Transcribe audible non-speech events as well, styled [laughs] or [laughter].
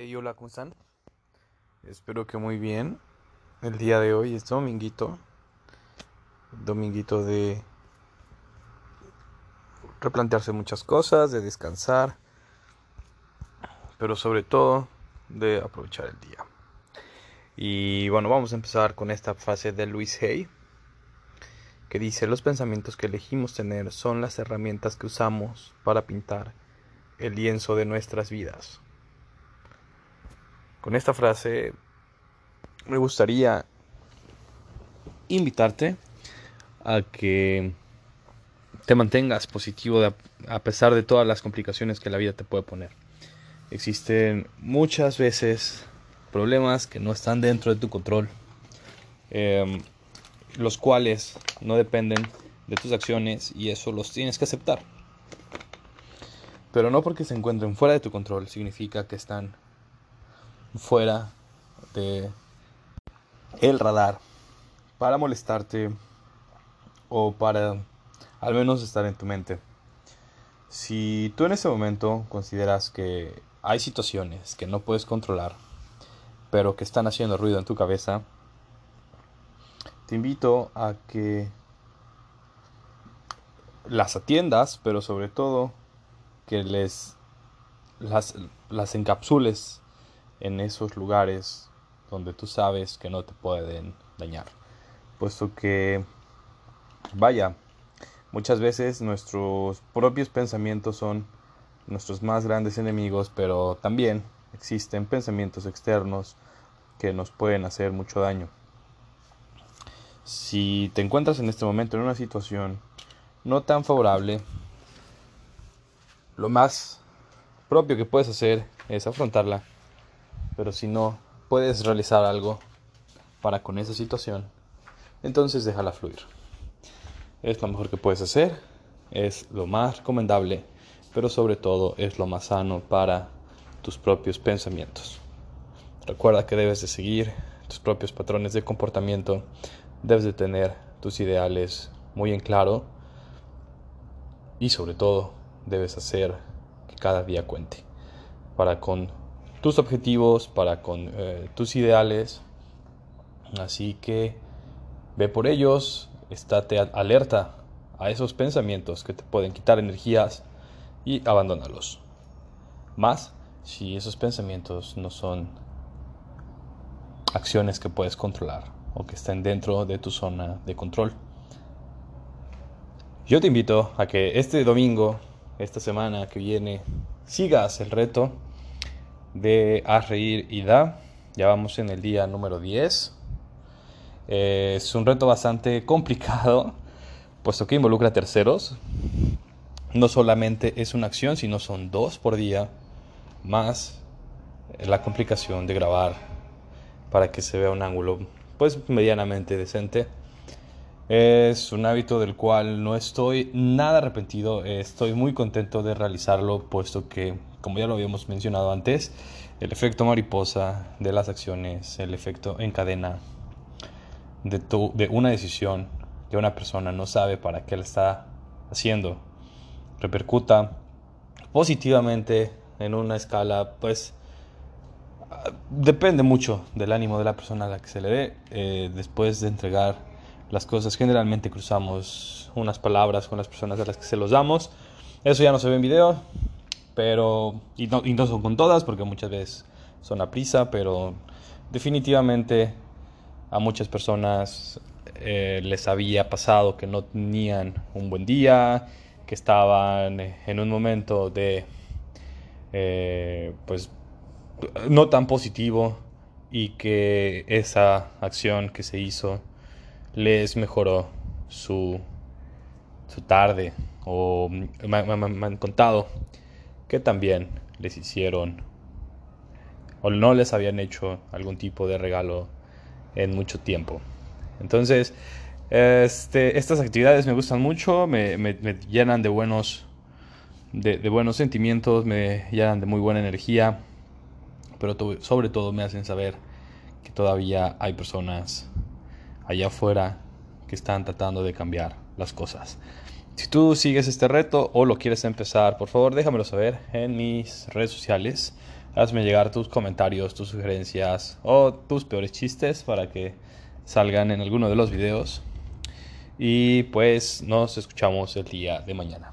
Hola, ¿cómo están? Espero que muy bien. El día de hoy es dominguito. Dominguito de replantearse muchas cosas, de descansar, pero sobre todo de aprovechar el día. Y bueno, vamos a empezar con esta frase de Luis Hay, que dice, los pensamientos que elegimos tener son las herramientas que usamos para pintar el lienzo de nuestras vidas. Con esta frase me gustaría invitarte a que te mantengas positivo a pesar de todas las complicaciones que la vida te puede poner. Existen muchas veces problemas que no están dentro de tu control, em, los cuales no dependen de tus acciones y eso los tienes que aceptar. Pero no porque se encuentren fuera de tu control significa que están fuera de el radar para molestarte o para al menos estar en tu mente. Si tú en ese momento consideras que hay situaciones que no puedes controlar, pero que están haciendo ruido en tu cabeza, te invito a que las atiendas, pero sobre todo que les las, las encapsules en esos lugares donde tú sabes que no te pueden dañar. Puesto que, vaya, muchas veces nuestros propios pensamientos son nuestros más grandes enemigos, pero también existen pensamientos externos que nos pueden hacer mucho daño. Si te encuentras en este momento en una situación no tan favorable, lo más propio que puedes hacer es afrontarla pero si no puedes realizar algo para con esa situación, entonces déjala fluir. Es lo mejor que puedes hacer, es lo más recomendable, pero sobre todo es lo más sano para tus propios pensamientos. Recuerda que debes de seguir tus propios patrones de comportamiento, debes de tener tus ideales muy en claro y sobre todo debes hacer que cada día cuente para con tus objetivos, para con eh, tus ideales. Así que ve por ellos, estate alerta a esos pensamientos que te pueden quitar energías y abandónalos. Más si esos pensamientos no son acciones que puedes controlar o que estén dentro de tu zona de control. Yo te invito a que este domingo, esta semana que viene, sigas el reto de Haz Reír y Da. Ya vamos en el día número 10. Eh, es un reto bastante [laughs] complicado, puesto que involucra terceros. No solamente es una acción, sino son dos por día, más la complicación de grabar para que se vea un ángulo pues medianamente decente. Es un hábito del cual no estoy nada arrepentido, estoy muy contento de realizarlo, puesto que como ya lo habíamos mencionado antes, el efecto mariposa de las acciones, el efecto en cadena de, de una decisión que una persona no sabe para qué la está haciendo, repercuta positivamente en una escala, pues depende mucho del ánimo de la persona a la que se le dé. Eh, después de entregar las cosas, generalmente cruzamos unas palabras con las personas a las que se los damos. Eso ya no se ve en video, pero y no, son con todas porque muchas veces son a prisa, pero definitivamente a muchas personas eh, les había pasado que no tenían un buen día, que estaban en un momento de eh, pues no tan positivo y que esa acción que se hizo les mejoró su, su tarde o me han contado que también les hicieron o no les habían hecho algún tipo de regalo en mucho tiempo. Entonces, este, estas actividades me gustan mucho, me, llenan de buenos, de, buenos sentimientos, me llenan de muy buena energía, pero sobre todo me hacen saber que todavía hay personas allá afuera que están tratando de cambiar las cosas. Si tú sigues este reto o lo quieres empezar, por favor déjamelo saber en mis redes sociales. hazme llegar tus comentarios, tus sugerencias o tus peores chistes para que salgan en alguno de los videos. Y pues nos escuchamos el día de mañana.